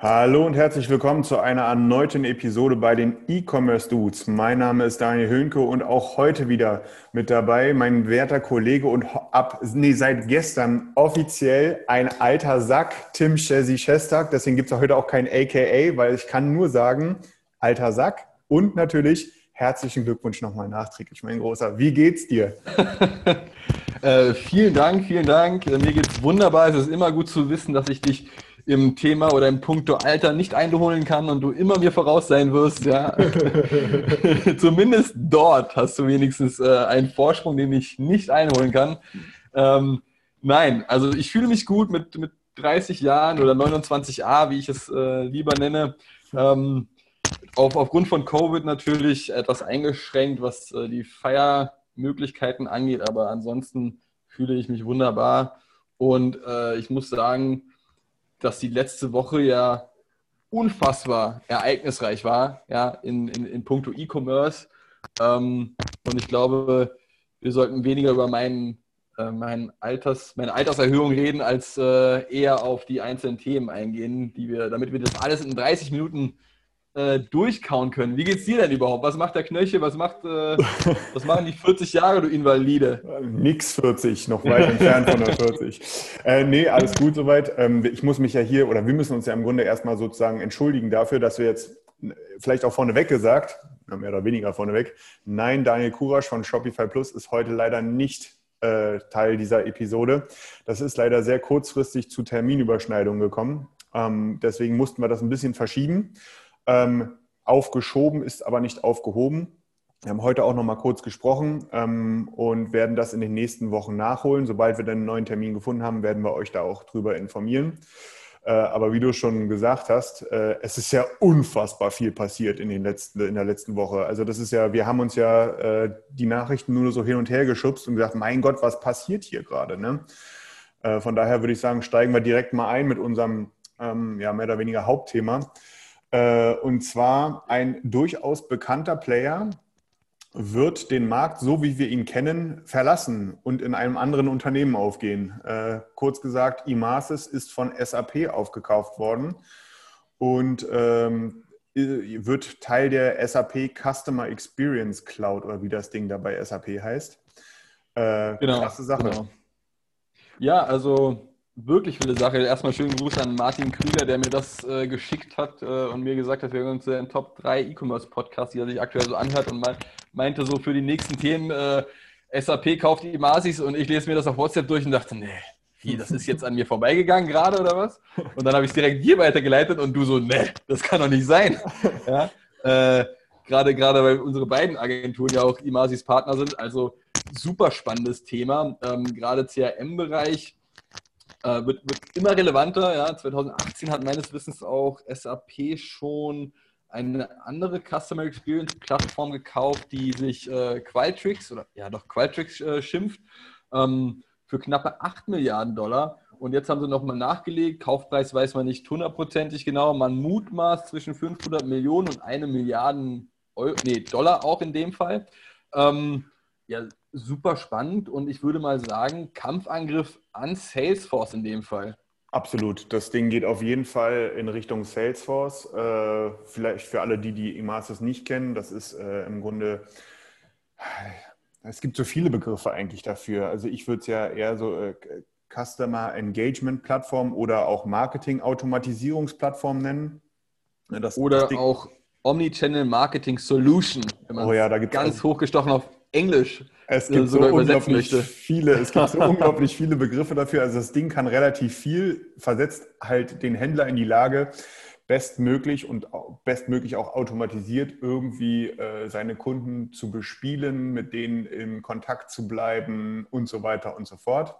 Hallo und herzlich willkommen zu einer erneuten Episode bei den E-Commerce Dudes. Mein Name ist Daniel Höhnke und auch heute wieder mit dabei mein werter Kollege und ab, nee, seit gestern offiziell ein alter Sack, Tim Chessy Shestag. Deswegen gibt es heute auch kein AKA, weil ich kann nur sagen, alter Sack und natürlich herzlichen Glückwunsch nochmal nachträglich, mein Großer. Wie geht's dir? Äh, vielen Dank, vielen Dank. Äh, mir geht's wunderbar. Es ist immer gut zu wissen, dass ich dich im Thema oder im Punkto Alter nicht einholen kann und du immer mir voraus sein wirst. Ja. Zumindest dort hast du wenigstens äh, einen Vorsprung, den ich nicht einholen kann. Ähm, nein, also ich fühle mich gut mit, mit 30 Jahren oder 29a, wie ich es äh, lieber nenne. Ähm, auf, aufgrund von Covid natürlich etwas eingeschränkt, was äh, die Feiermöglichkeiten angeht, aber ansonsten fühle ich mich wunderbar. Und äh, ich muss sagen, dass die letzte Woche ja unfassbar ereignisreich war, ja, in, in, in puncto E-Commerce. Ähm, und ich glaube, wir sollten weniger über meinen, äh, meinen Alters, meine Alterserhöhung reden, als äh, eher auf die einzelnen Themen eingehen, die wir, damit wir das alles in 30 Minuten äh, durchkauen können. Wie geht's dir denn überhaupt? Was macht der Knöchel? Was macht, äh, was machen die 40 Jahre, du Invalide? Nix 40, noch weit entfernt von der 40. Äh, nee, alles gut soweit. Ähm, ich muss mich ja hier, oder wir müssen uns ja im Grunde erstmal sozusagen entschuldigen dafür, dass wir jetzt äh, vielleicht auch vorneweg gesagt, mehr oder weniger vorneweg, nein, Daniel Kurasch von Shopify Plus ist heute leider nicht äh, Teil dieser Episode. Das ist leider sehr kurzfristig zu Terminüberschneidungen gekommen. Ähm, deswegen mussten wir das ein bisschen verschieben. Ähm, aufgeschoben ist aber nicht aufgehoben. Wir haben heute auch noch mal kurz gesprochen ähm, und werden das in den nächsten Wochen nachholen. Sobald wir dann einen neuen Termin gefunden haben, werden wir euch da auch drüber informieren. Äh, aber wie du schon gesagt hast, äh, es ist ja unfassbar viel passiert in, den letzten, in der letzten Woche. Also das ist ja, wir haben uns ja äh, die Nachrichten nur so hin und her geschubst und gesagt, mein Gott, was passiert hier gerade? Ne? Äh, von daher würde ich sagen, steigen wir direkt mal ein mit unserem ähm, ja, mehr oder weniger Hauptthema. Äh, und zwar ein durchaus bekannter Player wird den Markt, so wie wir ihn kennen, verlassen und in einem anderen Unternehmen aufgehen. Äh, kurz gesagt, Imasis ist von SAP aufgekauft worden und ähm, wird Teil der SAP Customer Experience Cloud oder wie das Ding da bei SAP heißt. Äh, krasse Sache. Genau. Ja, also wirklich viele Sache. Erstmal schönen Gruß an Martin Krüger, der mir das äh, geschickt hat äh, und mir gesagt hat, wir gehören zu den Top 3 E-Commerce-Podcasts, die er sich aktuell so anhört und me meinte so für die nächsten Themen, äh, SAP kauft die Masis und ich lese mir das auf WhatsApp durch und dachte, nee, wie, das ist jetzt an mir vorbeigegangen gerade oder was? Und dann habe ich es direkt dir weitergeleitet und du so, nee, das kann doch nicht sein. Ja? Äh, gerade, gerade weil unsere beiden Agenturen ja auch Imasis Partner sind, also super spannendes Thema, ähm, gerade CRM-Bereich äh, wird, wird immer relevanter. Ja. 2018 hat meines Wissens auch SAP schon eine andere Customer Experience Plattform gekauft, die sich äh, Qualtrics oder ja doch Qualtrics äh, schimpft, ähm, für knappe 8 Milliarden Dollar. Und jetzt haben sie nochmal nachgelegt. Kaufpreis weiß man nicht hundertprozentig genau. Man mutmaßt zwischen 500 Millionen und eine Milliarden Euro, nee, Dollar auch in dem Fall. Ähm, ja, super spannend und ich würde mal sagen, Kampfangriff an Salesforce in dem Fall. Absolut. Das Ding geht auf jeden Fall in Richtung Salesforce. Äh, vielleicht für alle, die die Emasis nicht kennen, das ist äh, im Grunde, es gibt so viele Begriffe eigentlich dafür. Also ich würde es ja eher so äh, Customer Engagement Plattform oder auch Marketing Automatisierungsplattform nennen. Das, oder das auch Omnichannel Marketing Solution, Oh ja, da gibt's ganz also- hochgestochen auf Englisch Es äh, gibt so unglaublich viele, es gibt so unglaublich viele Begriffe dafür. Also das Ding kann relativ viel, versetzt halt den Händler in die Lage, bestmöglich und bestmöglich auch automatisiert irgendwie äh, seine Kunden zu bespielen, mit denen in Kontakt zu bleiben und so weiter und so fort.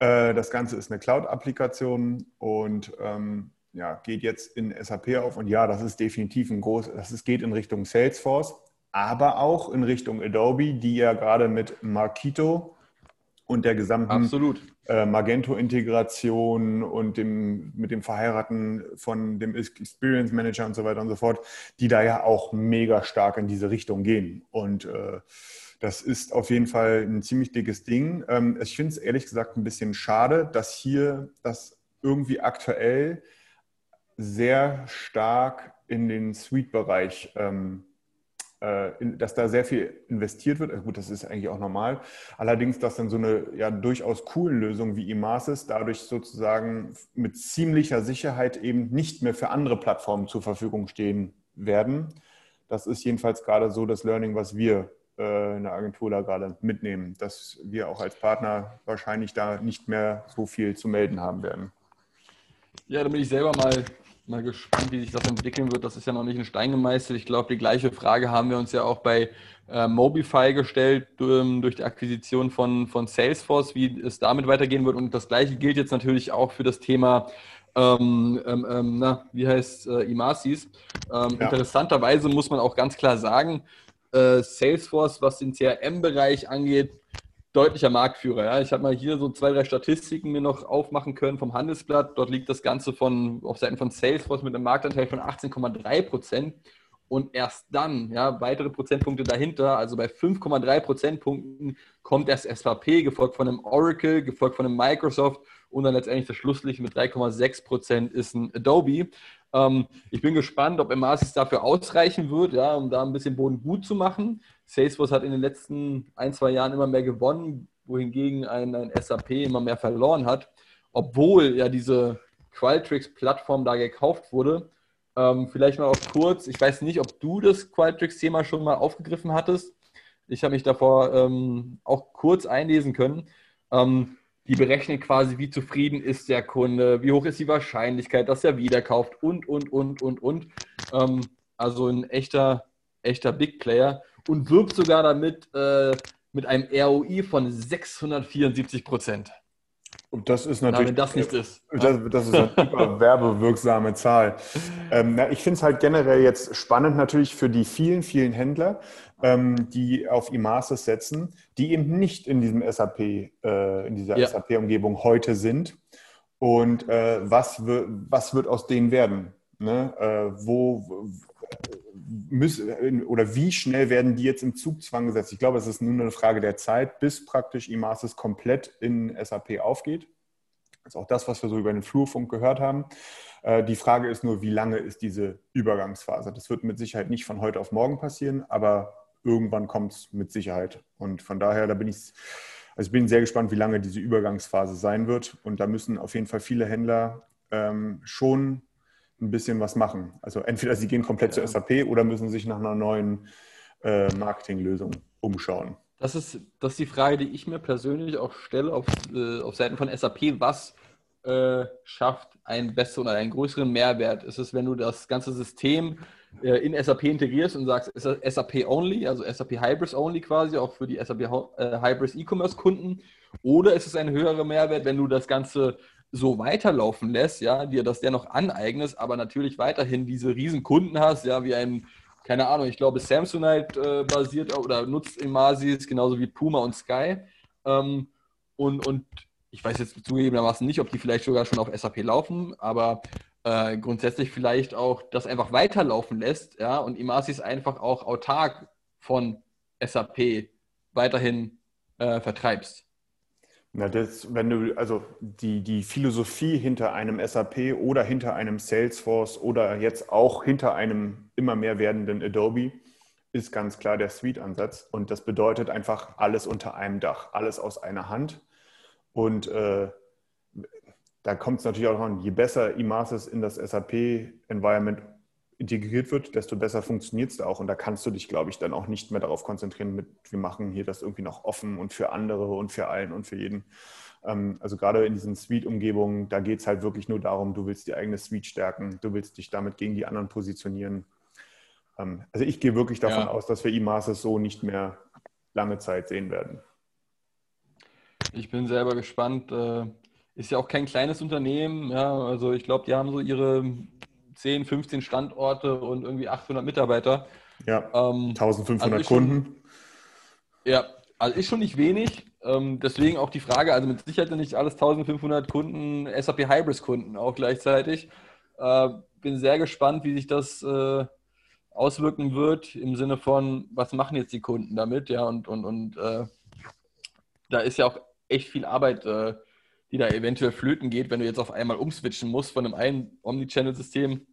Äh, das Ganze ist eine Cloud-Applikation und ähm, ja, geht jetzt in SAP auf. Und ja, das ist definitiv ein groß, das ist, geht in Richtung Salesforce, aber auch in Richtung Adobe, die ja gerade mit Markito und der gesamten äh, Magento-Integration und dem, mit dem Verheiraten von dem Experience Manager und so weiter und so fort, die da ja auch mega stark in diese Richtung gehen. Und äh, das ist auf jeden Fall ein ziemlich dickes Ding. Ähm, ich finde es ehrlich gesagt ein bisschen schade, dass hier das irgendwie aktuell sehr stark in den Suite-Bereich ähm, äh, dass da sehr viel investiert wird. Also gut, das ist eigentlich auch normal. Allerdings, dass dann so eine ja durchaus coolen Lösung wie Imasis dadurch sozusagen mit ziemlicher Sicherheit eben nicht mehr für andere Plattformen zur Verfügung stehen werden. Das ist jedenfalls gerade so das Learning, was wir äh, in der Agentur da gerade mitnehmen, dass wir auch als Partner wahrscheinlich da nicht mehr so viel zu melden haben werden. Ja, da bin ich selber mal mal gespannt, wie sich das entwickeln wird. Das ist ja noch nicht in Stein gemeißelt. Ich glaube, die gleiche Frage haben wir uns ja auch bei äh, Mobify gestellt ähm, durch die Akquisition von, von Salesforce, wie es damit weitergehen wird. Und das gleiche gilt jetzt natürlich auch für das Thema ähm, ähm, ähm na, wie heißt äh, Imasis. Ähm, ja. Interessanterweise muss man auch ganz klar sagen, äh, Salesforce, was den CRM-Bereich angeht, deutlicher Marktführer. Ja. Ich habe mal hier so zwei, drei Statistiken mir noch aufmachen können vom Handelsblatt. Dort liegt das Ganze von, auf Seiten von Salesforce mit einem Marktanteil von 18,3 Prozent. Und erst dann, ja, weitere Prozentpunkte dahinter, also bei 5,3 Prozentpunkten kommt erst SAP, gefolgt von einem Oracle, gefolgt von einem Microsoft und dann letztendlich das Schlusslicht mit 3,6 Prozent ist ein Adobe. Ähm, ich bin gespannt, ob Emasis dafür ausreichen wird, ja, um da ein bisschen Boden gut zu machen. Salesforce hat in den letzten ein, zwei Jahren immer mehr gewonnen, wohingegen ein, ein SAP immer mehr verloren hat, obwohl ja diese Qualtrics-Plattform da gekauft wurde. Ähm, vielleicht mal auch kurz, ich weiß nicht, ob du das Qualtrics-Thema schon mal aufgegriffen hattest. Ich habe mich davor ähm, auch kurz einlesen können. Ähm, die berechnen quasi, wie zufrieden ist der Kunde, wie hoch ist die Wahrscheinlichkeit, dass er wieder kauft und, und, und, und, und. Ähm, also ein echter, echter Big Player und wirbt sogar damit äh, mit einem ROI von 674 Prozent. Und das ist natürlich. Na, wenn das nicht ist. Das, das ist eine werbewirksame Zahl. Ähm, na, ich finde es halt generell jetzt spannend natürlich für die vielen, vielen Händler, ähm, die auf Imasis setzen, die eben nicht in diesem SAP, äh, in dieser ja. SAP-Umgebung heute sind. Und äh, was, was wird aus denen werden? Ne? Äh, wo, müssen, oder wie schnell werden die jetzt im Zugzwang gesetzt? Ich glaube, es ist nur eine Frage der Zeit, bis praktisch Imasis komplett in SAP aufgeht. Das ist auch das, was wir so über den Flurfunk gehört haben. Äh, die Frage ist nur, wie lange ist diese Übergangsphase? Das wird mit Sicherheit nicht von heute auf morgen passieren, aber irgendwann kommt es mit Sicherheit. Und von daher, da bin ich, also ich bin sehr gespannt, wie lange diese Übergangsphase sein wird. Und da müssen auf jeden Fall viele Händler ähm, schon ein bisschen was machen. Also entweder sie gehen komplett ja. zur SAP oder müssen sich nach einer neuen äh, Marketinglösung umschauen. Das ist, das ist die Frage, die ich mir persönlich auch stelle auf, äh, auf Seiten von SAP. Was äh, schafft einen besseren oder einen größeren Mehrwert? Ist es, wenn du das ganze System äh, in SAP integrierst und sagst, ist das SAP only, also SAP Hybris only quasi, auch für die SAP äh, Hybris E-Commerce Kunden? Oder ist es ein höherer Mehrwert, wenn du das Ganze so weiterlaufen lässt, ja, dir das dennoch aneignest, aber natürlich weiterhin diese riesen Kunden hast, ja, wie ein, keine Ahnung, ich glaube Samsonite äh, basiert oder nutzt Imasis, genauso wie Puma und Sky. Ähm, und, und ich weiß jetzt zugegebenermaßen nicht, ob die vielleicht sogar schon auf SAP laufen, aber äh, grundsätzlich vielleicht auch das einfach weiterlaufen lässt, ja, und Imasis einfach auch autark von SAP weiterhin äh, vertreibst. Na, das, wenn du, also die, die Philosophie hinter einem SAP oder hinter einem Salesforce oder jetzt auch hinter einem immer mehr werdenden Adobe ist ganz klar der Suite-Ansatz. Und das bedeutet einfach alles unter einem Dach, alles aus einer Hand. Und äh, da kommt es natürlich auch an, je besser Imasis in das SAP-Environment integriert wird, desto besser funktioniert es auch. Und da kannst du dich, glaube ich, dann auch nicht mehr darauf konzentrieren, mit, wir machen hier das irgendwie noch offen und für andere und für allen und für jeden. Ähm, also gerade in diesen Suite-Umgebungen, da geht es halt wirklich nur darum, du willst die eigene Suite stärken, du willst dich damit gegen die anderen positionieren. Ähm, also ich gehe wirklich davon ja. aus, dass wir E-Masters so nicht mehr lange Zeit sehen werden. Ich bin selber gespannt. Äh, ist ja auch kein kleines Unternehmen. Ja, also ich glaube, die haben so ihre 10, 15 Standorte und irgendwie 800 Mitarbeiter. Ja, ähm, 1500 also Kunden. Schon, ja, also ist schon nicht wenig. Ähm, deswegen auch die Frage, also mit Sicherheit nicht alles 1500 Kunden, SAP Hybris Kunden auch gleichzeitig. Äh, bin sehr gespannt, wie sich das äh, auswirken wird im Sinne von, was machen jetzt die Kunden damit, ja, und, und, und äh, da ist ja auch echt viel Arbeit, äh, die da eventuell flöten geht, wenn du jetzt auf einmal umswitchen musst von einem einen Omnichannel-System,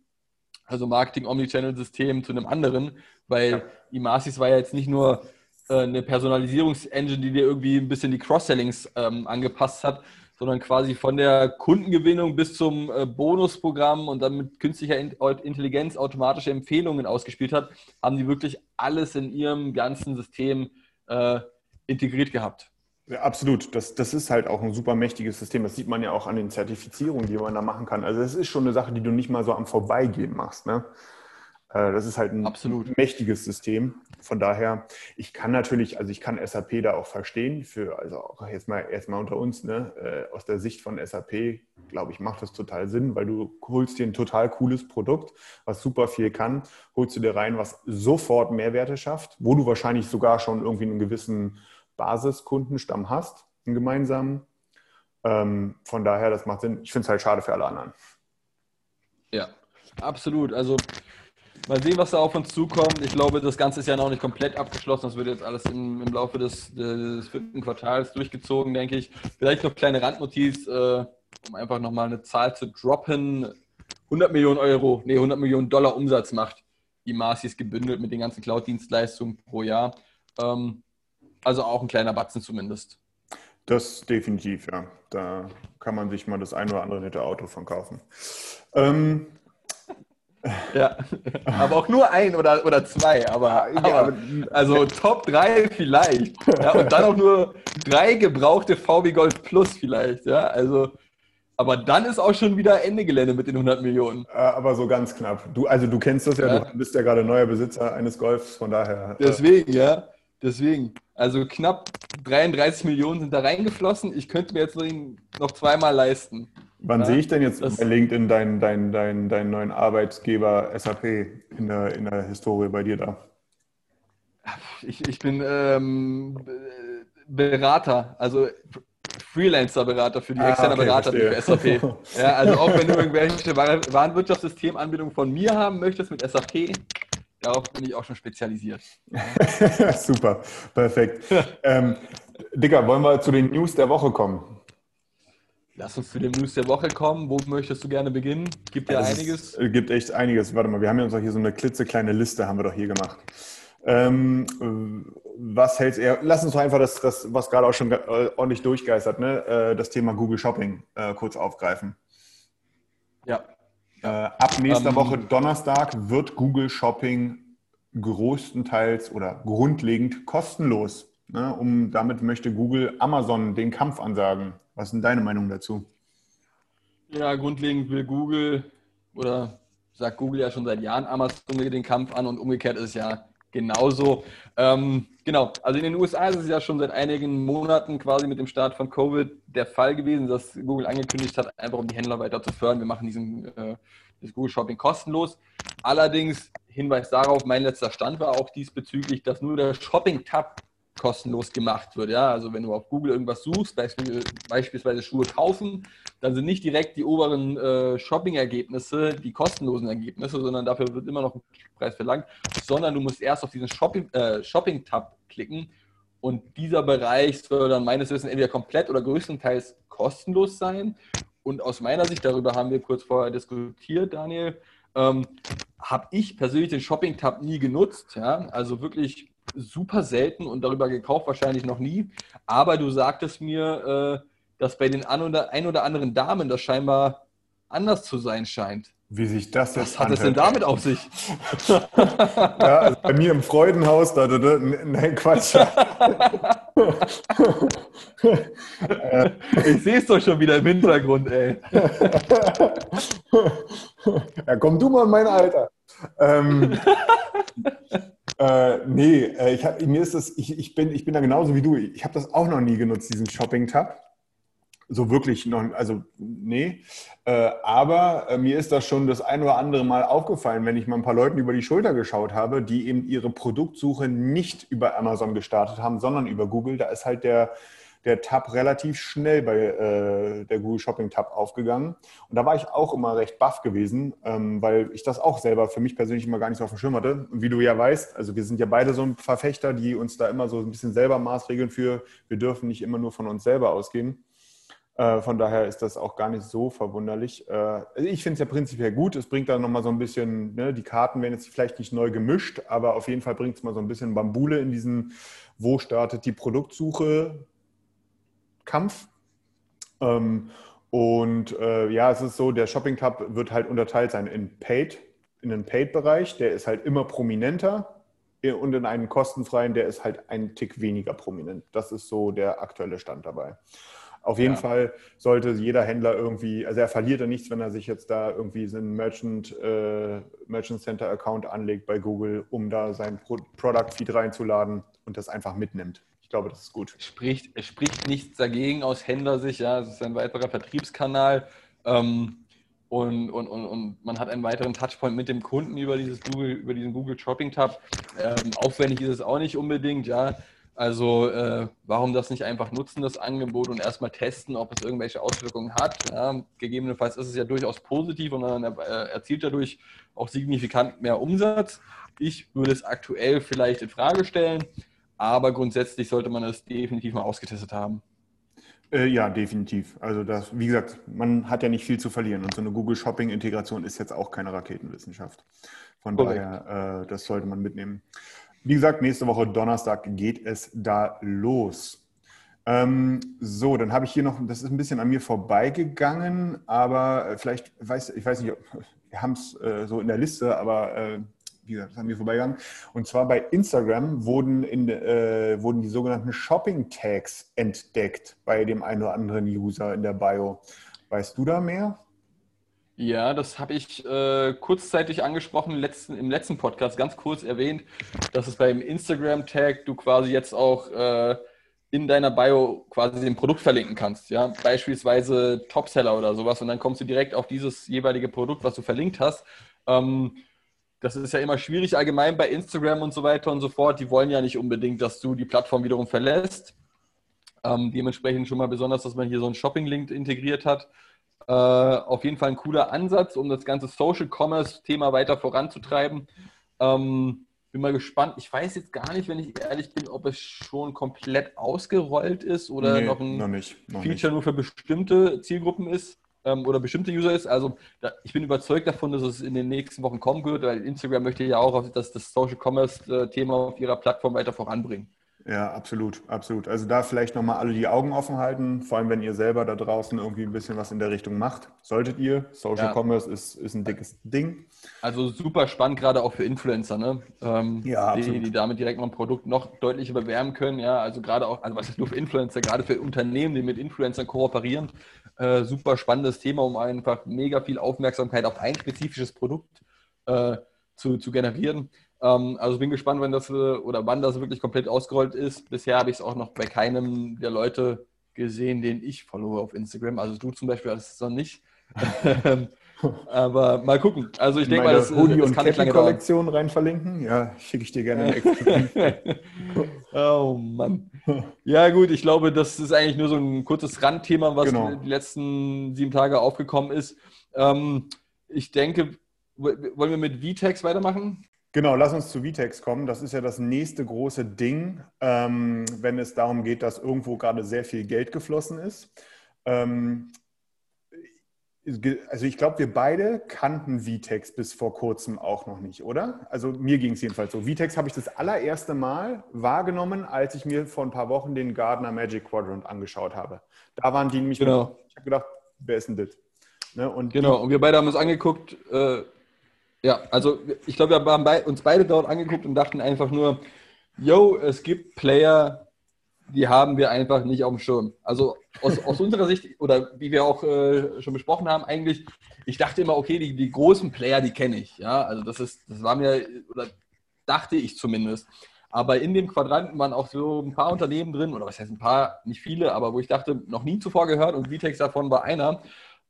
also Marketing-Omnichannel-System zu einem anderen, weil ja. Imasis war ja jetzt nicht nur äh, eine Personalisierungsengine, die dir irgendwie ein bisschen die Cross-Sellings ähm, angepasst hat, sondern quasi von der Kundengewinnung bis zum äh, Bonusprogramm und dann mit künstlicher Intelligenz automatische Empfehlungen ausgespielt hat, haben die wirklich alles in ihrem ganzen System äh, integriert gehabt. Ja, absolut. Das, das ist halt auch ein super mächtiges System. Das sieht man ja auch an den Zertifizierungen, die man da machen kann. Also es ist schon eine Sache, die du nicht mal so am Vorbeigehen machst. Ne? Äh, das ist halt ein Absolut. mächtiges System. Von daher, ich kann natürlich, also ich kann SAP da auch verstehen, für, also auch jetzt mal erstmal unter uns, ne, äh, aus der Sicht von SAP, glaube ich, macht das total Sinn, weil du holst dir ein total cooles Produkt, was super viel kann, holst du dir rein, was sofort Mehrwerte schafft, wo du wahrscheinlich sogar schon irgendwie einen gewissen Basiskundenstamm hast, einen gemeinsamen. Ähm, von daher, das macht Sinn. Ich finde es halt schade für alle anderen. Ja, absolut. Also Mal sehen, was da auf uns zukommt. Ich glaube, das Ganze ist ja noch nicht komplett abgeschlossen. Das wird jetzt alles im, im Laufe des, des, vierten Quartals durchgezogen, denke ich. Vielleicht noch kleine Randnotiz, äh, um einfach nochmal eine Zahl zu droppen. 100 Millionen Euro, nee, 100 Millionen Dollar Umsatz macht Imasis gebündelt mit den ganzen Cloud-Dienstleistungen pro Jahr. Ähm, also auch ein kleiner Batzen zumindest. Das definitiv, ja. Da kann man sich mal das ein oder andere nette Auto von kaufen. Ähm, ja, aber auch nur ein oder, oder zwei, aber, aber also Top 3 vielleicht. Ja, und dann auch nur drei gebrauchte VW Golf Plus vielleicht, ja, also aber dann ist auch schon wieder Ende Gelände mit den 100 Millionen. Äh, aber so ganz knapp. Du, also du kennst das ja, ja. du bist ja gerade neuer Besitzer eines Golfs, von daher. Äh, Deswegen, ja. Deswegen. Also knapp 33 Millionen sind da reingeflossen. Ich könnte mir jetzt noch zweimal leisten. Wann ja, sehe ich denn jetzt bei LinkedIn deinen, deinen, deinen, deinen neuen Arbeitgeber SAP in der, in der Historie bei dir da? Ich, ich bin ähm, Berater, also Freelancer-Berater für die ah, externe okay, Berater für SAP. Ja, also auch wenn du irgendwelche Warenwirtschaftssystemeinbindungen von mir haben möchtest mit SAP, darauf bin ich auch schon spezialisiert. Super, perfekt. ähm, Dicker, wollen wir zu den News der Woche kommen? Lass uns zu den News der Woche kommen. Wo möchtest du gerne beginnen? Gibt ja einiges. Es gibt echt einiges. Warte mal, wir haben ja uns auch hier so eine klitzekleine Liste, haben wir doch hier gemacht. Ähm, was hältst du? Lass uns doch einfach das, das, was gerade auch schon äh, ordentlich durchgeistert, ne? Äh, das Thema Google Shopping äh, kurz aufgreifen. Ja. Äh, ab nächster ähm, Woche Donnerstag wird Google Shopping größtenteils oder grundlegend kostenlos. Ne? Um, damit möchte Google Amazon den Kampf ansagen. Was ist denn deine Meinung dazu? Ja, grundlegend will Google oder sagt Google ja schon seit Jahren Amazon den Kampf an und umgekehrt ist es ja genauso. Ähm, genau, also in den USA ist es ja schon seit einigen Monaten quasi mit dem Start von Covid der Fall gewesen, dass Google angekündigt hat, einfach um die Händler weiter zu fördern, wir machen diesen äh, das Google Shopping kostenlos. Allerdings Hinweis darauf, mein letzter Stand war auch diesbezüglich, dass nur der Shopping-Tab kostenlos gemacht wird. Ja? Also wenn du auf Google irgendwas suchst, beispielsweise Schuhe kaufen, dann sind nicht direkt die oberen äh, Shopping-Ergebnisse die kostenlosen Ergebnisse, sondern dafür wird immer noch ein Preis verlangt, sondern du musst erst auf diesen Shopping-Tab äh, Shopping klicken und dieser Bereich soll dann meines Wissens entweder komplett oder größtenteils kostenlos sein. Und aus meiner Sicht, darüber haben wir kurz vorher diskutiert, Daniel, ähm, habe ich persönlich den Shopping-Tab nie genutzt. Ja? Also wirklich super selten und darüber gekauft wahrscheinlich noch nie. Aber du sagtest mir, äh, dass bei den ein oder, ein oder anderen Damen das scheinbar anders zu sein scheint. Wie sich das jetzt Was hat es denn damit auf sich? Ja, also bei mir im Freudenhaus, da, da, da nein, Quatsch. Ich sehe es doch schon wieder im Hintergrund, ey. ja, komm du mal in mein Alter. Ähm, äh, nee, äh, ich hab, mir ist das, ich, ich, bin, ich bin da genauso wie du. Ich habe das auch noch nie genutzt, diesen Shopping-Tab. So wirklich noch, also nee. Äh, aber äh, mir ist das schon das ein oder andere Mal aufgefallen, wenn ich mal ein paar Leuten über die Schulter geschaut habe, die eben ihre Produktsuche nicht über Amazon gestartet haben, sondern über Google. Da ist halt der, der Tab relativ schnell bei äh, der Google Shopping Tab aufgegangen. Und da war ich auch immer recht baff gewesen, ähm, weil ich das auch selber für mich persönlich immer gar nicht so auf dem Schirm hatte. Und wie du ja weißt, also wir sind ja beide so ein Verfechter, die uns da immer so ein bisschen selber Maßregeln für, wir dürfen nicht immer nur von uns selber ausgehen. Äh, Von daher ist das auch gar nicht so verwunderlich. Äh, Ich finde es ja prinzipiell gut. Es bringt dann nochmal so ein bisschen, ne, die Karten werden jetzt vielleicht nicht neu gemischt, aber auf jeden Fall bringt es mal so ein bisschen Bambule in diesen, wo startet die Produktsuche Kampf. Ähm, Und äh, ja, es ist so, der Shopping Tab wird halt unterteilt sein in Paid, in den Paid-Bereich, der ist halt immer prominenter und in einen kostenfreien, der ist halt ein Tick weniger prominent. Das ist so der aktuelle Stand dabei. Auf jeden Ja. Fall sollte jeder Händler irgendwie, also er verliert ja nichts, wenn er sich jetzt da irgendwie so einen Merchant, äh, Merchant Center Account anlegt bei Google, um da sein Pro Product Feed reinzuladen und das einfach mitnimmt. Ich glaube, das ist gut. Spricht, es spricht nichts dagegen aus Händlersicht, ja, es ist ein weiterer Vertriebskanal. Ähm, und, und, und, und man hat einen weiteren Touchpoint mit dem Kunden über, dieses Google, über diesen Google Shopping Tab. Ähm, aufwendig ist es auch nicht unbedingt, ja. Also äh, warum das nicht einfach nutzen, das Angebot, und erstmal testen, ob es irgendwelche Auswirkungen hat. Ja, gegebenenfalls ist es ja durchaus positiv und man äh, erzielt dadurch auch signifikant mehr Umsatz. Ich würde es aktuell vielleicht in Frage stellen, aber grundsätzlich sollte man es definitiv mal ausgetestet haben. Äh, ja, definitiv. Also das, wie gesagt, man hat ja nicht viel zu verlieren und so eine Google Shopping Integration ist jetzt auch keine Raketenwissenschaft. Von Korrekt. daher, äh, das sollte man mitnehmen. Wie gesagt, nächste Woche Donnerstag geht es da los. Ähm, so, dann habe ich hier noch, das ist ein bisschen an mir vorbeigegangen, aber äh, vielleicht, weiß, ich weiß nicht, wir haben es äh, so in der Liste, aber äh, wie gesagt, das an mir vorbeigegangen. Und zwar bei Instagram wurden, in, äh, wurden die sogenannten Shopping-Tags entdeckt bei dem einen oder anderen User in der Bio. Weißt du da mehr? Ja, das habe ich äh, kurzzeitig angesprochen letzten, im letzten Podcast, ganz kurz erwähnt, dass es beim Instagram-Tag du quasi jetzt auch äh, in deiner Bio quasi den Produkt verlinken kannst. Ja? Beispielsweise Topseller oder sowas und dann kommst du direkt auf dieses jeweilige Produkt, was du verlinkt hast. Ähm, das ist ja immer schwierig allgemein bei Instagram und so weiter und so fort. Die wollen ja nicht unbedingt, dass du die Plattform wiederum verlässt. Ähm, dementsprechend schon mal besonders, dass man hier so einen Shopping-Link integriert hat. Äh, auf jeden Fall ein cooler Ansatz, um das ganze Social Commerce-Thema weiter voranzutreiben. Ähm, bin mal gespannt. Ich weiß jetzt gar nicht, wenn ich ehrlich bin, ob es schon komplett ausgerollt ist oder Nee, noch ein noch nicht. Noch Feature nur für bestimmte Zielgruppen ist ähm, oder bestimmte User ist. Also da, ich bin überzeugt davon, dass es in den nächsten Wochen kommen wird, weil Instagram möchte ja auch das, das Social Commerce-Thema auf ihrer Plattform weiter voranbringen. Ja, absolut, absolut. Also da vielleicht nochmal alle die Augen offen halten, vor allem wenn ihr selber da draußen irgendwie ein bisschen was in der Richtung macht. Solltet ihr. Social Ja. Commerce ist, ist ein dickes Ding. Also super spannend, gerade auch für Influencer, ne? Ähm, Ja, die, absolut. die damit direkt noch ein Produkt noch deutlicher bewerben können. Ja, also gerade auch, also was ist nur für Influencer, gerade für Unternehmen, die mit Influencern kooperieren. Äh, super spannendes Thema, um einfach mega viel Aufmerksamkeit auf ein spezifisches Produkt äh, zu, zu generieren. Ähm, also bin gespannt, wenn das äh, oder wann das wirklich komplett ausgerollt ist. Bisher habe ich es auch noch bei keinem der Leute gesehen, den ich followe auf Instagram. Also du zum Beispiel hast es noch nicht. Aber mal gucken. Also ich denke mal, das, Hoodie- das und kann nicht lange dauern. Cappy-Kollektion rein verlinken. Ja, schicke ich dir gerne oh Mann. Ja, gut, ich glaube, das ist eigentlich nur so ein kurzes Randthema, was Genau. die letzten sieben Tage aufgekommen ist. Ähm, ich denke, wollen wir mit VTEX weitermachen? Genau, lass uns zu Vitex kommen. Das ist ja das nächste große Ding, ähm, wenn es darum geht, dass irgendwo gerade sehr viel Geld geflossen ist. Ähm, also ich glaube, wir beide kannten Vitex bis vor kurzem auch noch nicht, oder? Also mir ging es jedenfalls so. Vitex habe ich das allererste Mal wahrgenommen, als ich mir vor ein paar Wochen den Gardner Magic Quadrant angeschaut habe. Da waren die nämlich, Genau. ich habe gedacht, wer ist denn das? Ne? Und Genau, und wir beide haben uns angeguckt, äh, ja, also ich glaube, wir haben bei, uns beide dort angeguckt und dachten einfach nur, yo, es gibt Player, die haben wir einfach nicht auf dem Schirm. Also aus, aus unserer Sicht, oder wie wir auch äh, schon besprochen haben, eigentlich, ich dachte immer, okay, die, die großen Player, die kenne ich. Ja, also das ist, das war mir, oder dachte ich zumindest. Aber in dem Quadranten waren auch so ein paar Unternehmen drin, oder was heißt ein paar, nicht viele, aber wo ich dachte, noch nie zuvor gehört und Vitex davon war einer.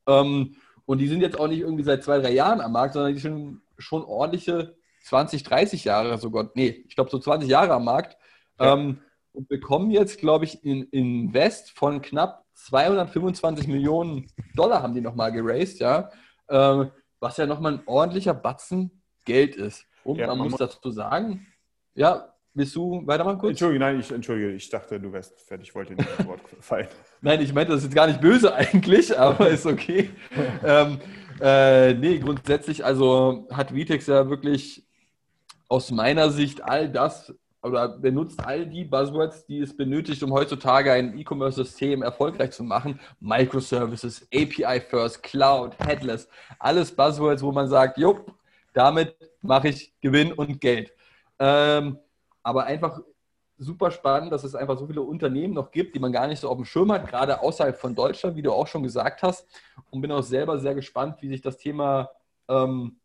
Ähm, und die sind jetzt auch nicht irgendwie seit zwei, drei Jahren am Markt, sondern die sind schon ordentliche 20, 30 Jahre sogar, nee, ich glaube so 20 Jahre am Markt. Ja. Ähm, und bekommen jetzt, glaube ich, in Invest von knapp 225 Millionen Dollar haben die nochmal geraced, ja. Ähm, was ja nochmal ein ordentlicher Batzen Geld ist. Und Ja, man, man muss mu- dazu sagen, ja, willst du weitermachen kurz? Entschuldige, nein, ich entschuldige, ich dachte, du wärst fertig, ich wollte nicht ins Wort fallen. Nein, ich meinte das ist jetzt gar nicht böse eigentlich, aber ist okay. ähm, äh, nee, grundsätzlich, also hat Vitex ja wirklich aus meiner Sicht all das oder benutzt all die Buzzwords, die es benötigt, um heutzutage ein E-Commerce-System erfolgreich zu machen. Microservices, API First, Cloud, Headless, alles Buzzwords, wo man sagt, jo, damit mache ich Gewinn und Geld. Ähm, aber einfach super spannend, dass es einfach so viele Unternehmen noch gibt, die man gar nicht so auf dem Schirm hat, gerade außerhalb von Deutschland, wie du auch schon gesagt hast. Und bin auch selber sehr gespannt, wie sich das Thema ähm,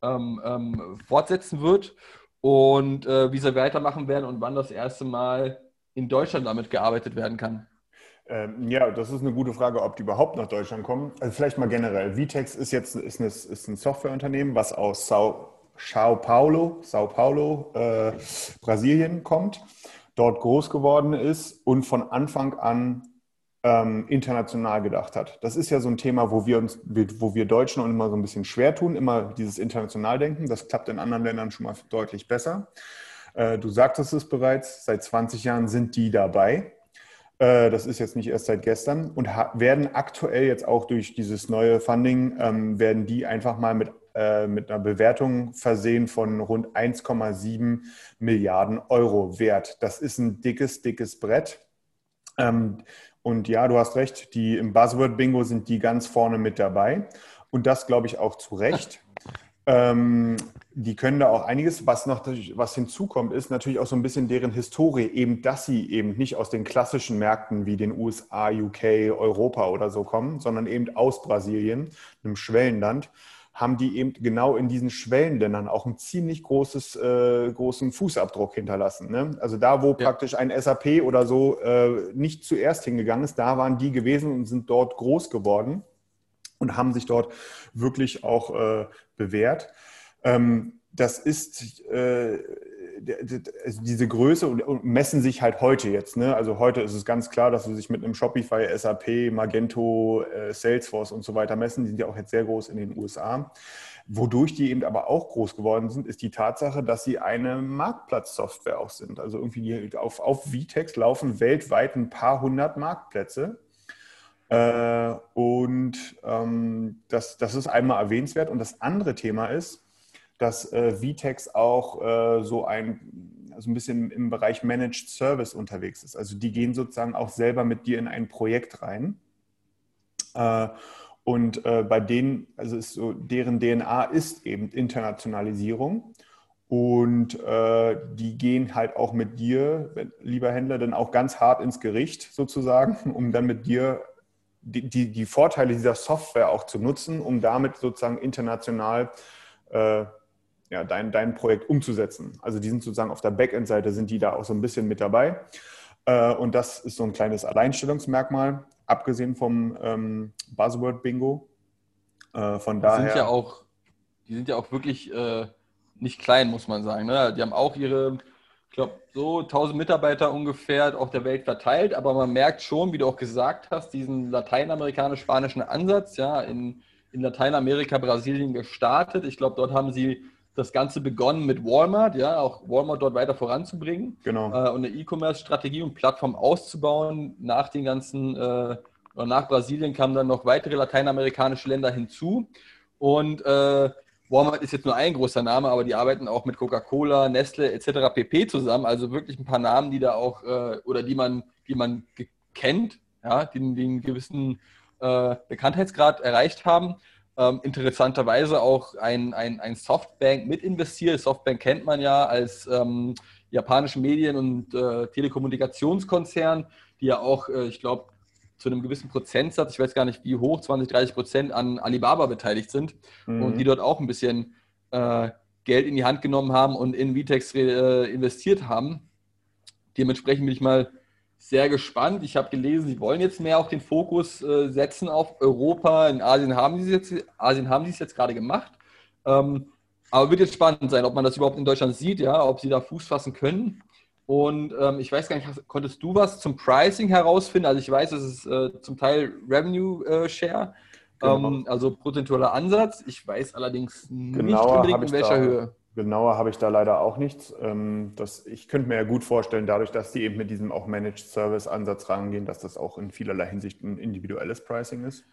ähm, ähm, fortsetzen wird und äh, wie sie weitermachen werden und wann das erste Mal in Deutschland damit gearbeitet werden kann. Ähm, ja, das ist eine gute Frage, ob die überhaupt nach Deutschland kommen. Also vielleicht mal generell. Vitex ist jetzt ist, eine, ist ein Softwareunternehmen, was aus Sao, Sao Paulo, Sao Paulo, äh, Brasilien kommt, dort groß geworden ist und von Anfang an ähm, international gedacht hat. Das ist ja so ein Thema, wo wir uns, wo wir Deutschen uns immer so ein bisschen schwer tun, immer dieses Internationaldenken. Das klappt in anderen Ländern schon mal deutlich besser. Äh, du sagtest es bereits, seit 20 Jahren sind die dabei. Äh, Das ist jetzt nicht erst seit gestern und werden aktuell jetzt auch durch dieses neue Funding, ähm, werden die einfach mal mit, äh, mit einer Bewertung versehen von rund 1,7 Milliarden Euro wert. Das ist ein dickes, dickes Brett. Ähm, und ja, du hast recht, die im Buzzword-Bingo sind die ganz vorne mit dabei. Und das glaube ich auch zu Recht. Ähm, die können da auch einiges. Was noch was hinzukommt, ist natürlich auch so ein bisschen deren Historie, eben, dass sie eben nicht aus den klassischen Märkten wie den USA, UK, Europa oder so kommen, sondern eben aus Brasilien, einem Schwellenland, haben die eben genau in diesen Schwellenländern auch einen ziemlich großes, äh, großen Fußabdruck hinterlassen. Ne? Also da, wo praktisch ein SAP oder so äh, nicht zuerst hingegangen ist, da waren die gewesen und sind dort groß geworden und haben sich dort wirklich auch äh, bewährt. Ähm, das ist also diese Größe und, messen sich halt heute jetzt. Ne? Also heute ist es ganz klar, dass sie sich mit einem Shopify, SAP, Magento, äh, Salesforce und so weiter messen. Die sind ja auch jetzt sehr groß in den USA. Wodurch die eben aber auch groß geworden sind, ist die Tatsache, dass sie eine Marktplatzsoftware auch sind. Also irgendwie auf, auf Vtex laufen weltweit ein paar hundert Marktplätze. Äh, und ähm, das, das ist einmal erwähnenswert. Und das andere Thema ist, dass äh, Vtex auch äh, so ein, also ein bisschen im Bereich Managed Service unterwegs ist. Also die gehen sozusagen auch selber mit dir in ein Projekt rein. Äh, und äh, bei denen, also ist so, deren DNA ist eben Internationalisierung. Und äh, die gehen halt auch mit dir, lieber Händler, dann auch ganz hart ins Gericht sozusagen, um dann mit dir die, die, die Vorteile dieser Software auch zu nutzen, um damit sozusagen international äh, ja, dein, dein Projekt umzusetzen. Also die sind sozusagen auf der Backend-Seite, sind die da auch so ein bisschen mit dabei. Äh, und das ist so ein kleines Alleinstellungsmerkmal, abgesehen vom ähm, Buzzword-Bingo. Äh, von Die daher. sind ja auch, die sind ja auch wirklich äh, nicht klein, muss man sagen. Ne? Die haben auch ihre, ich glaube, so 1000 Mitarbeiter ungefähr auf der Welt verteilt, aber man merkt schon, wie du auch gesagt hast, diesen lateinamerikanisch-spanischen Ansatz, ja, in, in Lateinamerika, Brasilien gestartet. Ich glaube, dort haben sie das Ganze begonnen mit Walmart, ja, auch Walmart dort weiter voranzubringen Genau. äh, und eine E-Commerce-Strategie und Plattform auszubauen. Nach den ganzen, äh, nach Brasilien kamen dann noch weitere lateinamerikanische Länder hinzu. Und äh, Walmart ist jetzt nur ein großer Name, aber die arbeiten auch mit Coca-Cola, Nestle etc. pp. zusammen. Also wirklich ein paar Namen, die da auch, äh, oder die man, die man kennt, ja, die, die einen gewissen äh, Bekanntheitsgrad erreicht haben. Ähm, interessanterweise auch ein, ein, ein Softbank mit investiert. Softbank kennt man ja als ähm, japanischen Medien- und äh, Telekommunikationskonzern, die ja auch, äh, ich glaube, zu einem gewissen Prozentsatz, ich weiß gar nicht wie hoch, 20, 30 Prozent an Alibaba beteiligt sind mhm. und die dort auch ein bisschen äh, Geld in die Hand genommen haben und in Vitex äh, investiert haben. Dementsprechend bin ich mal sehr gespannt. Ich habe gelesen, sie wollen jetzt mehr auch den Fokus äh, setzen auf Europa. In Asien haben sie es jetzt, Asien haben sie es jetzt gerade gemacht. Ähm, aber wird jetzt spannend sein, ob man das überhaupt in Deutschland sieht, ja, ob sie da Fuß fassen können. Und ähm, ich weiß gar nicht, konntest du was zum Pricing herausfinden? Also ich weiß, es ist äh, zum Teil Revenue äh, Share, genau. ähm, also prozentualer Ansatz. Ich weiß allerdings nicht Genauer unbedingt in welcher Höhe. Genauer habe ich da leider auch nichts. Ähm, das, ich könnte mir ja gut vorstellen, dadurch, dass die eben mit diesem auch Managed Service Ansatz rangehen, dass das auch in vielerlei Hinsicht ein individuelles Pricing ist.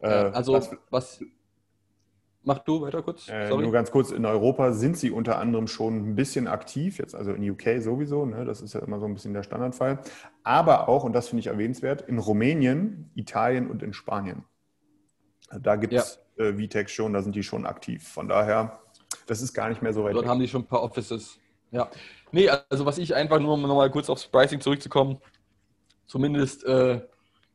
Ja, äh, also was, was, Mach du weiter kurz. Äh, nur ganz kurz, in Europa sind sie unter anderem schon ein bisschen aktiv, jetzt also in UK sowieso, ne, das ist ja immer so ein bisschen der Standardfall, aber auch, und das finde ich erwähnenswert, in Rumänien, Italien und in Spanien. Da gibt es ja. äh, VTEX schon, da sind die schon aktiv. Von daher das ist gar nicht mehr so weit. Dort weg. haben die schon ein paar Offices. Ja. Nee, also was ich einfach nur um nochmal kurz aufs Pricing zurückzukommen, zumindest äh,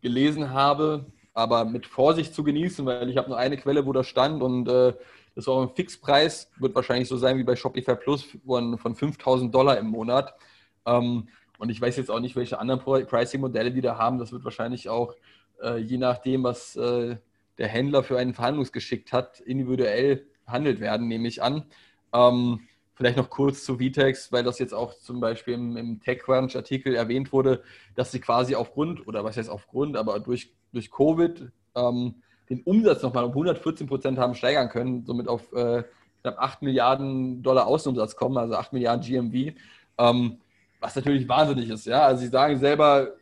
gelesen habe, aber mit Vorsicht zu genießen, weil ich habe nur eine Quelle, wo das stand und äh, das war ein Fixpreis, wird wahrscheinlich so sein wie bei Shopify Plus von, von 5000 Dollar im Monat. Ähm, und ich weiß jetzt auch nicht, welche anderen Pricing-Modelle die da haben. Das wird wahrscheinlich auch, äh, je nachdem, was äh, der Händler für einen Verhandlungsgeschickt hat, individuell behandelt werden, nehme ich an. Ähm, vielleicht noch kurz zu Vitex, weil das jetzt auch zum Beispiel im, im TechCrunch-Artikel erwähnt wurde, dass sie quasi aufgrund, oder was heißt aufgrund, aber durch, durch Covid ähm, den Umsatz nochmal um 114 Prozent haben steigern können, somit auf äh, knapp 8 Milliarden Dollar Außenumsatz kommen, also 8 Milliarden GMV, ähm, was natürlich wahnsinnig ist. Ja? Also sie sagen selber,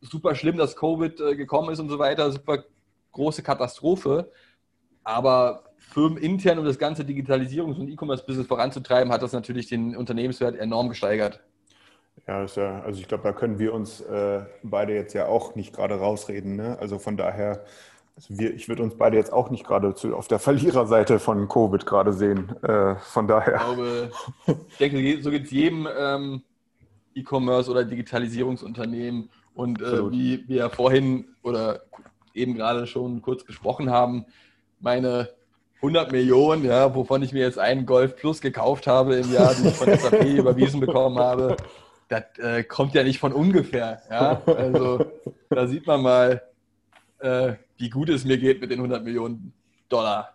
super schlimm, dass Covid äh, gekommen ist und so weiter, super große Katastrophe, aber Firmen intern, um das ganze Digitalisierungs- und E-Commerce-Business voranzutreiben, hat das natürlich den Unternehmenswert enorm gesteigert. Ja, ja also ich glaube, da können wir uns äh, beide jetzt ja auch nicht gerade rausreden. Ne? Also von daher, also wir, ich würde uns beide jetzt auch nicht gerade auf der Verliererseite von Covid gerade sehen. Äh, von daher. Ich glaube, ich denke, so geht es jedem ähm, E-Commerce oder Digitalisierungsunternehmen. Und äh, wie wir vorhin oder eben gerade schon kurz gesprochen haben, meine 100 Millionen, ja, wovon ich mir jetzt einen Golf Plus gekauft habe im Jahr, die ich von SAP überwiesen bekommen habe, das äh, kommt ja nicht von ungefähr. Ja? Also da sieht man mal, äh, wie gut es mir geht mit den 100 Millionen Dollar.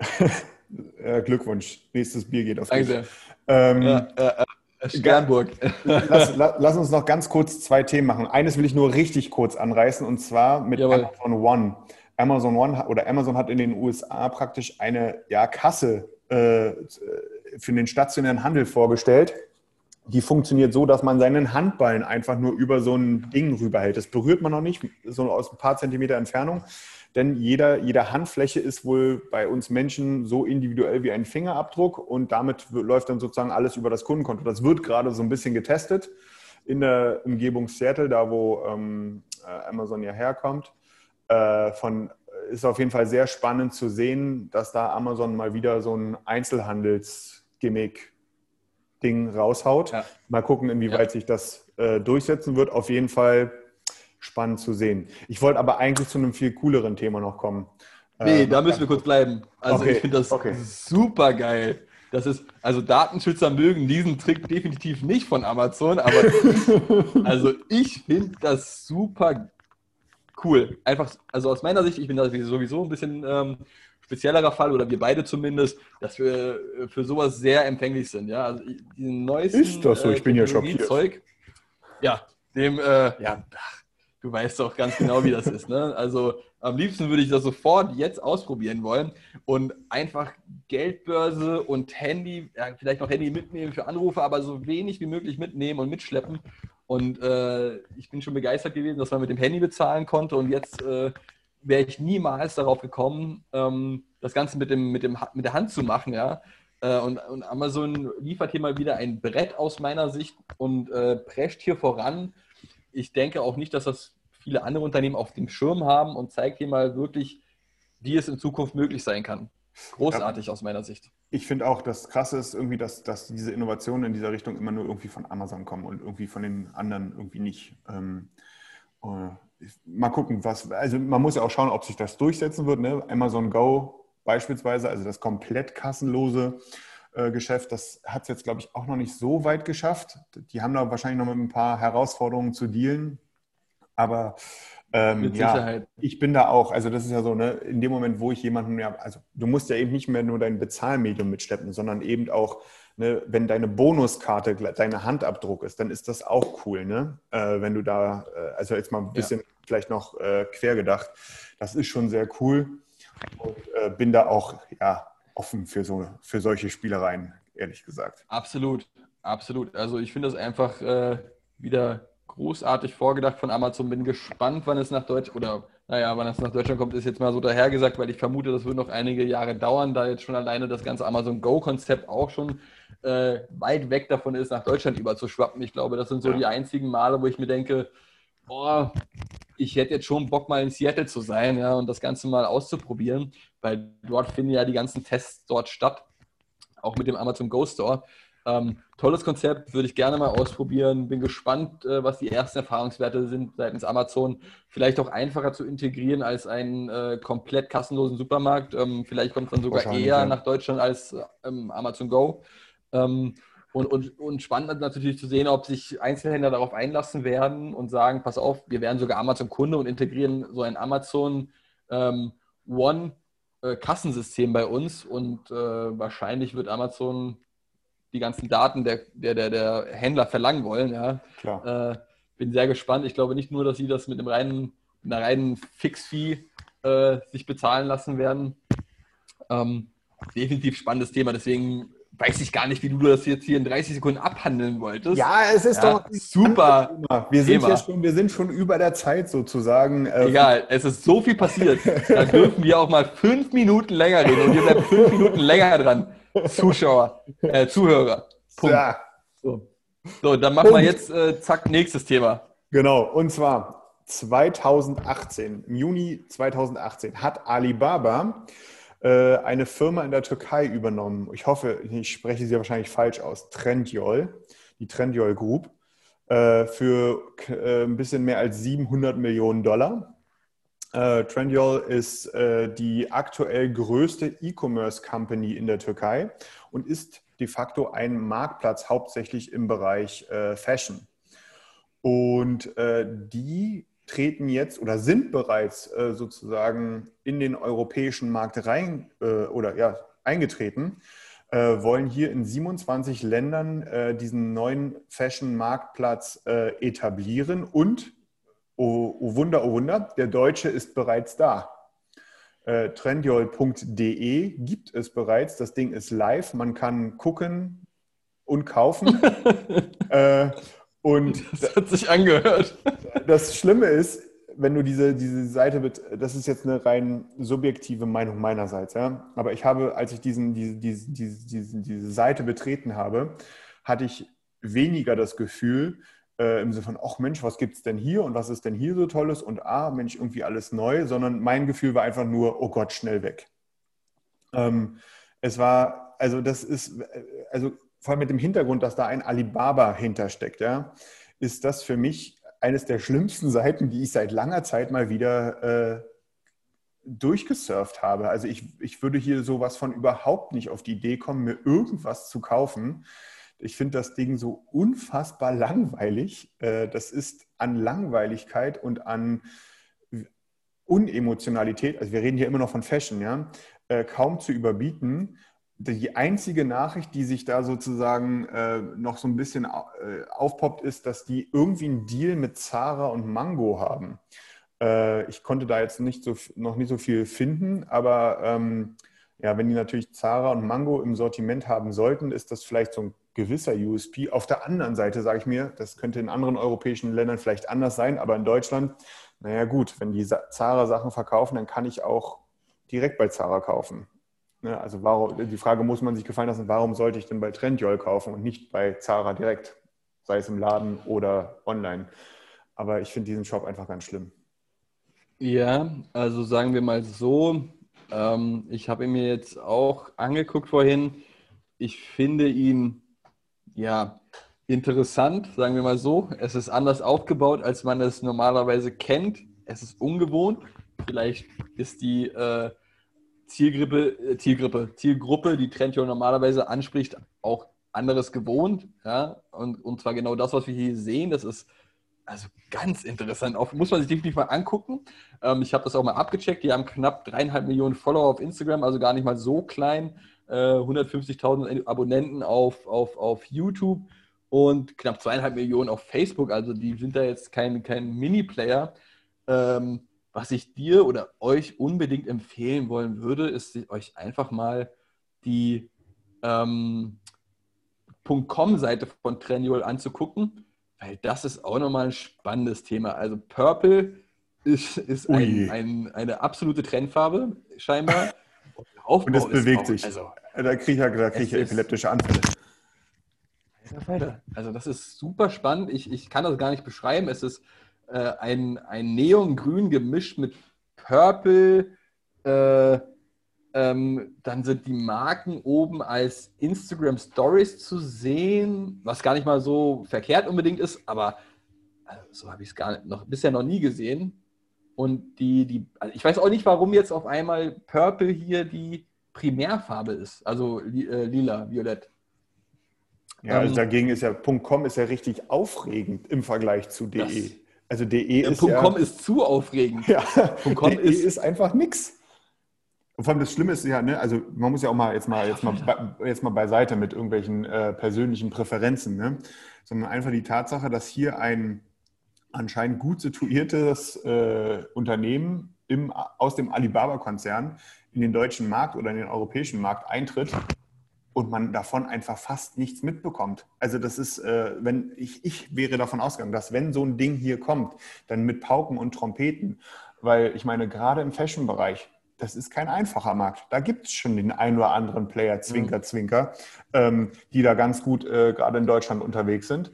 Glückwunsch. Nächstes Bier geht auf Danke. Ähm, ja, äh, Sternburg. Lass, lass, uns noch ganz kurz zwei Themen machen. Eines will ich nur richtig kurz anreißen und zwar mit Jawohl. Amazon One. Amazon One oder Amazon hat in den USA praktisch eine ja, Kasse äh, für den stationären Handel vorgestellt. Die funktioniert so, dass man seinen Handballen einfach nur über so ein Ding rüberhält. Das berührt man noch nicht, so aus ein paar Zentimeter Entfernung. Denn jeder, jede Handfläche ist wohl bei uns Menschen so individuell wie ein Fingerabdruck und damit läuft dann sozusagen alles über das Kundenkonto. Das wird gerade so ein bisschen getestet in der Umgebung Seattle, da wo ähm, äh, Amazon ja herkommt. Äh, von, ist auf jeden Fall sehr spannend zu sehen, dass da Amazon mal wieder so ein Einzelhandelsgimmick-Ding raushaut. Ja. Mal gucken, inwieweit ja. sich das äh, durchsetzen wird. Auf jeden Fall spannend zu sehen. Ich wollte aber eigentlich zu einem viel cooleren Thema noch kommen. Nee, äh, da müssen wir kurz bleiben. Also okay. ich finde das okay. super geil. Das ist, also Datenschützer mögen diesen Trick definitiv nicht von Amazon, aber also ich finde das super cool. Einfach, also aus meiner Sicht, ich bin da sowieso ein bisschen ähm, speziellerer Fall oder wir beide zumindest, dass wir äh, für sowas sehr empfänglich sind. Ja, also diesen neuesten Ist das so? Ich bin ja schockiert. Zeug, ja, dem, äh, ja, du weißt doch ganz genau, wie das ist. Ne? Also am liebsten würde ich das sofort jetzt ausprobieren wollen und einfach Geldbörse und Handy, ja, vielleicht noch Handy mitnehmen für Anrufe, aber so wenig wie möglich mitnehmen und mitschleppen und äh, ich bin schon begeistert gewesen, dass man mit dem Handy bezahlen konnte. Und jetzt äh, wäre ich niemals darauf gekommen, ähm, das Ganze mit, dem, mit, dem, mit der Hand zu machen. Ja? Äh, und, und, Amazon liefert hier mal wieder ein Brett aus meiner Sicht und äh, prescht hier voran. Ich denke auch nicht, dass das viele andere Unternehmen auf dem Schirm haben und zeigt dir mal wirklich, wie es in Zukunft möglich sein kann. Großartig ja. aus meiner Sicht. Ich finde auch, das Krasse ist irgendwie, dass, dass diese Innovationen in dieser Richtung immer nur irgendwie von Amazon kommen und irgendwie von den anderen irgendwie nicht. Ähm, äh, mal gucken, was, also man muss ja auch schauen, ob sich das durchsetzen wird. Ne? Amazon Go beispielsweise, also das komplett kassenlose äh, Geschäft, das hat es jetzt, glaube ich, auch noch nicht so weit geschafft. Die haben da wahrscheinlich noch mit ein paar Herausforderungen zu dealen. Aber ähm, Mit Sicherheit. Ja, ich bin da auch. Also das ist ja so, ne, in dem Moment, wo ich jemanden, ja, also du musst ja eben nicht mehr nur dein Bezahlmedium mitschleppen, sondern eben auch, ne, wenn deine Bonuskarte deine Handabdruck ist, dann ist das auch cool, ne? Äh, wenn du da, äh, also jetzt mal ein bisschen ja. vielleicht noch äh, quer gedacht, das ist schon sehr cool und äh, bin da auch, ja, offen für so, für solche Spielereien, ehrlich gesagt. Absolut, absolut. Also ich finde das einfach äh, wieder großartig vorgedacht von Amazon. Bin gespannt, wann es nach Deutschland oder naja, wann es nach Deutschland kommt, ist jetzt mal so dahergesagt, weil ich vermute, das wird noch einige Jahre dauern, da jetzt schon alleine das ganze Amazon Go-Konzept auch schon äh, weit weg davon ist, nach Deutschland überzuschwappen. Ich glaube, das sind so die einzigen Male, wo ich mir denke, boah, ich hätte jetzt schon Bock, mal in Seattle zu sein ja, und das Ganze mal auszuprobieren, weil dort finden ja die ganzen Tests dort statt, auch mit dem Amazon Go Store. Ähm, tolles Konzept, würde ich gerne mal ausprobieren. Bin gespannt, äh, was die ersten Erfahrungswerte sind seitens Amazon. Vielleicht auch einfacher zu integrieren als einen äh, komplett kassenlosen Supermarkt. Ähm, vielleicht kommt es dann sogar eher ja. nach Deutschland als ähm, Amazon Go. Ähm, und, und, und spannend natürlich zu sehen, ob sich Einzelhändler darauf einlassen werden und sagen, pass auf, wir werden sogar Amazon-Kunde und integrieren so ein Amazon ähm, One äh, Kassensystem bei uns und äh, wahrscheinlich wird Amazon die ganzen Daten der, der, der, der Händler verlangen wollen. Ja. Klar. Äh, bin sehr gespannt. Ich glaube nicht nur, dass sie das mit einem reinen, einer reinen Fix-Fee äh, sich bezahlen lassen werden. Ähm, definitiv spannendes Thema. Deswegen weiß ich gar nicht, wie du das jetzt hier in 30 Sekunden abhandeln wolltest. Ja, es ist ja, doch super. Wir sind, ja schon, wir sind schon über der Zeit sozusagen. Äh, Egal, es ist so viel passiert. da dürfen wir auch mal fünf Minuten länger reden und wir bleiben fünf Minuten länger dran. Zuschauer, äh, Zuhörer. Punkt. Ja. So. so, dann machen Punkt. wir jetzt äh, zack, nächstes Thema. Genau, und zwar 2018, im Juni 2018 hat Alibaba äh, eine Firma in der Türkei übernommen. Ich hoffe, ich spreche sie wahrscheinlich falsch aus. Trendyol, die Trendyol Group, äh, für äh, ein bisschen mehr als 700 Millionen Dollar. Uh, Trendyol ist uh, die aktuell größte E-Commerce-Company in der Türkei und ist de facto ein Marktplatz hauptsächlich im Bereich uh, Fashion. Und die treten jetzt oder sind bereits sozusagen in den europäischen Markt rein oder ja, eingetreten, wollen hier in 27 Ländern diesen neuen Fashion-Marktplatz etablieren und oh, oh Wunder, oh Wunder, der Deutsche ist bereits da. Äh, Trendyol.de gibt es bereits. Das Ding ist live. Man kann gucken und kaufen. äh, und das hat sich angehört. Das Schlimme ist, wenn du diese, diese Seite, das ist jetzt eine rein subjektive Meinung meinerseits, ja. Aber ich habe, als ich diesen, diese, diese, diese, diese Seite betreten habe, hatte ich weniger das Gefühl, äh, im Sinne von, ach Mensch, was gibt es denn hier und was ist denn hier so Tolles und ah, Mensch, irgendwie alles neu, sondern mein Gefühl war einfach nur, oh Gott, schnell weg. Ähm, es war, also das ist, äh, also vor allem mit dem Hintergrund, dass da ein Alibaba hintersteckt, ja, ist das für mich eines der schlimmsten Seiten, die ich seit langer Zeit mal wieder äh, durchgesurft habe. Also ich, ich würde hier sowas von überhaupt nicht auf die Idee kommen, mir irgendwas zu kaufen, ich finde das Ding so unfassbar langweilig. Äh, das ist an Langweiligkeit und an Unemotionalität, also wir reden hier immer noch von Fashion, ja, äh, kaum zu überbieten. Die einzige Nachricht, die sich da sozusagen äh, noch so ein bisschen aufpoppt, ist, dass die irgendwie einen Deal mit Zara und Mango haben. ich konnte da jetzt nicht so, noch nicht so viel finden, aber ähm, ja, wenn die natürlich Zara und Mango im Sortiment haben sollten, ist das vielleicht so ein gewisser USP. Auf der anderen Seite sage ich mir, das könnte in anderen europäischen Ländern vielleicht anders sein, aber in Deutschland, naja gut, wenn die Zara Sachen verkaufen, dann kann ich auch direkt bei Zara kaufen. Ne, also warum, die Frage muss man sich gefallen lassen, warum sollte ich denn bei Trendyol kaufen und nicht bei Zara direkt, sei es im Laden oder online. aber ich finde diesen Shop einfach ganz schlimm. Ja, also sagen wir mal so, ähm, ich habe ihn mir jetzt auch angeguckt vorhin. Ich finde ihn ja interessant, sagen wir mal so. Es ist anders aufgebaut, als man es normalerweise kennt. Es ist ungewohnt. Vielleicht ist die äh, Zielgruppe, äh, Zielgruppe, Zielgruppe, die Trendjour normalerweise anspricht, auch anderes gewohnt. Ja? Und, und zwar genau das, was wir hier sehen. Das ist also ganz interessant. Auch, muss man sich definitiv mal angucken. Ähm, ich habe das auch mal abgecheckt. Die haben knapp dreieinhalb Millionen Follower auf Instagram, also gar nicht mal so klein. Äh, 150.000 Abonnenten auf, auf, auf YouTube und knapp zweieinhalb Millionen auf Facebook. Also die sind da jetzt kein, kein Mini-Player. Ähm, was ich dir oder euch unbedingt empfehlen wollen würde, ist euch einfach mal die ähm, .com-Seite von Treniol anzugucken, weil das ist auch nochmal ein spannendes Thema. Also Purple ist, ist ein, ein, eine absolute Trendfarbe scheinbar. Und, Und es bewegt auch, sich. Also, da kriege ich ja, da krieg ich epileptische Anfälle. Also das ist super spannend. Ich, ich kann das gar nicht beschreiben. Es ist äh, ein, ein Neongrün gemischt mit Purple. Äh, ähm, dann sind die Marken oben als Instagram Stories zu sehen, was gar nicht mal so verkehrt unbedingt ist, aber also, so habe ich es gar nicht, noch, bisher noch nie gesehen. Und die, die, also ich weiß auch nicht, warum jetzt auf einmal Purple hier die Primärfarbe ist, also äh, lila, violett. Ja, also ähm, dagegen ist ja .com ist ja richtig aufregend im Vergleich zu DE. Also DE ist ja, .com ist zu aufregend. Ja, .com DE ist, ist einfach nix. Und vor allem das Schlimme ist ja, ne, also man muss ja auch mal jetzt mal jetzt mal, jetzt mal beiseite mit irgendwelchen äh, persönlichen Präferenzen, ne? sondern einfach die Tatsache, dass hier ein anscheinend gut situiertes äh, Unternehmen im, aus dem Alibaba-Konzern in den deutschen Markt oder in den europäischen Markt eintritt und man davon einfach fast nichts mitbekommt. Also das ist, äh, wenn ich, ich wäre davon ausgegangen, dass wenn so ein Ding hier kommt, dann mit Pauken und Trompeten, weil ich meine, gerade im Fashion-Bereich, das ist kein einfacher Markt. Da gibt es schon den ein oder anderen Player, Zwinker, mhm. Zwinker, ähm, die da ganz gut äh, gerade in Deutschland unterwegs sind.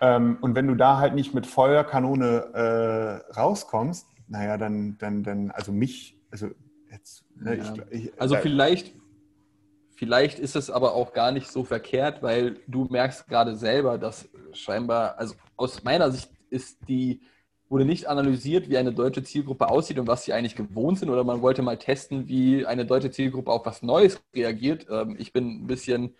Ähm, und wenn du da halt nicht mit Feuerkanone äh, rauskommst, naja, dann, dann, dann, also mich, also jetzt, ne, ja. ich, ich, also vielleicht Vielleicht ist es aber auch gar nicht so verkehrt, weil du merkst gerade selber, dass scheinbar, also aus meiner Sicht ist die, wurde nicht analysiert, wie eine deutsche Zielgruppe aussieht und was sie eigentlich gewohnt sind, oder man wollte mal testen, wie eine deutsche Zielgruppe auf was Neues reagiert. Ähm, ich bin ein bisschen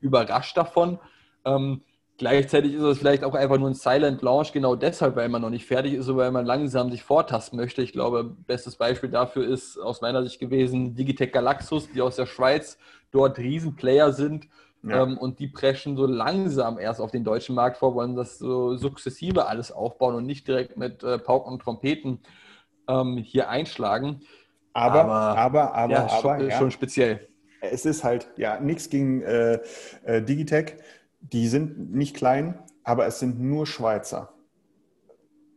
überrascht davon. Ähm, Gleichzeitig ist es vielleicht auch einfach nur ein Silent Launch, genau deshalb, weil man noch nicht fertig ist, weil man langsam sich vortasten möchte. Ich glaube, bestes Beispiel dafür ist aus meiner Sicht gewesen Digitec Galaxus, die aus der Schweiz dort Riesenplayer sind. Ja. Ähm, und die preschen so langsam erst auf den deutschen Markt vor, wollen das so sukzessive alles aufbauen und nicht direkt mit äh, Pauken und Trompeten ähm, hier einschlagen. Aber, aber, aber, aber, ja, aber schon, ja. schon speziell. Es ist halt, ja, nichts gegen äh, äh, Digitec die sind nicht klein, aber es sind nur Schweizer.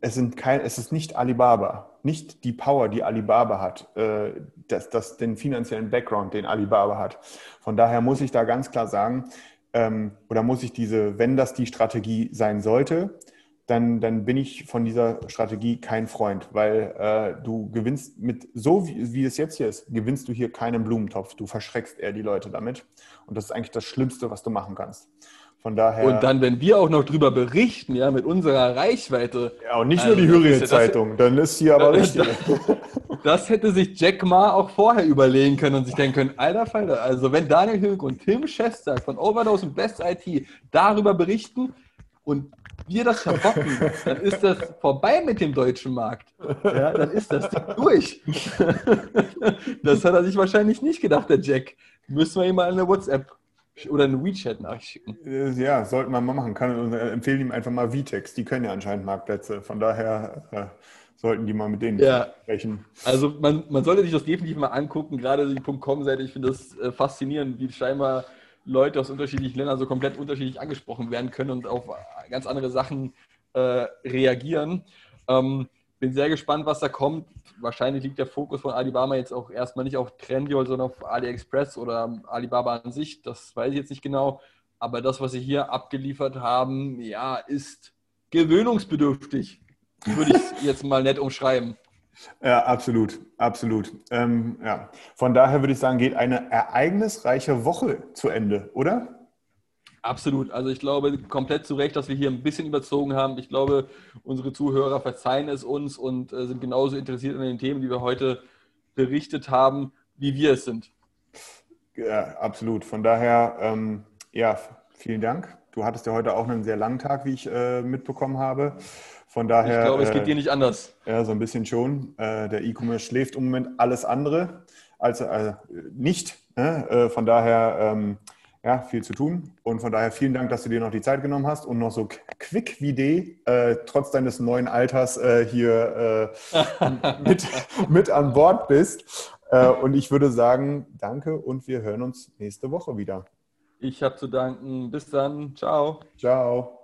Es, sind kein, es ist nicht Alibaba, nicht die Power, die Alibaba hat, äh, das, das, den finanziellen Background, den Alibaba hat. Von daher muss ich da ganz klar sagen, ähm, oder muss ich diese, wenn das die Strategie sein sollte, dann, dann bin ich von dieser Strategie kein Freund, weil äh, du gewinnst mit, so wie, wie es jetzt hier ist, gewinnst du hier keinen Blumentopf. Du verschreckst eher die Leute damit. Und das ist eigentlich das Schlimmste, was du machen kannst. Von daher. Und dann, wenn wir auch noch drüber berichten, ja, mit unserer Reichweite. Ja, und nicht also, nur die Hürriyet-Zeitung, dann ist sie aber richtig. Das, hätte sich Jack Ma auch vorher überlegen können und sich denken können, alter Falter, also wenn Daniel Hülk und Tim Schester von Overdose und Best IT darüber berichten und wir das verbocken, dann ist das vorbei mit dem deutschen Markt. Ja, dann ist das durch. Das hat er sich wahrscheinlich nicht gedacht, der Jack. Müssen wir ihm mal eine WhatsApp oder eine WeChat-Nachricht schicken. Äh, ja, sollte man mal machen. Kann, äh, empfehlen ihm einfach mal VTEX. Die können ja anscheinend Marktplätze. Von daher äh, sollten die mal mit denen ja. sprechen. Also man, man sollte sich das definitiv mal angucken, gerade die .com-Seite. Ich finde das äh, faszinierend, wie scheinbar Leute aus unterschiedlichen Ländern so komplett unterschiedlich angesprochen werden können und auf ganz andere Sachen äh, reagieren. Ähm, bin sehr gespannt, was da kommt wahrscheinlich liegt der Fokus von Alibaba jetzt auch erstmal nicht auf Trendyol, sondern auf AliExpress oder Alibaba an sich. Das weiß ich jetzt nicht genau. Aber das, was sie hier abgeliefert haben, ja, ist gewöhnungsbedürftig. Würde ich jetzt mal nett umschreiben. Ja, absolut, absolut. Ähm, ja. Von daher würde ich sagen, geht eine ereignisreiche Woche zu Ende, oder? Absolut. Also ich glaube komplett zu Recht, dass wir hier ein bisschen überzogen haben. Ich glaube, unsere Zuhörer verzeihen es uns und äh, sind genauso interessiert an den Themen, die wir heute berichtet haben, wie wir es sind. Ja, absolut. Von daher, ähm, ja, vielen Dank. Du hattest ja heute auch einen sehr langen Tag, wie ich äh, mitbekommen habe. Von daher. Ich glaube, es geht dir nicht anders. Ja, so ein bisschen schon. Äh, der E-Commerce schläft im Moment alles andere als äh, nicht. Ne? Äh, von daher. Ähm, ja, viel zu tun. Und von daher vielen Dank, dass du dir noch die Zeit genommen hast und noch so quick wie D, äh, trotz deines neuen Alters, äh, hier äh, mit, mit an Bord bist. Äh, und ich würde sagen, danke und wir hören uns nächste Woche wieder. Ich habe zu danken. Bis dann. Ciao. Ciao.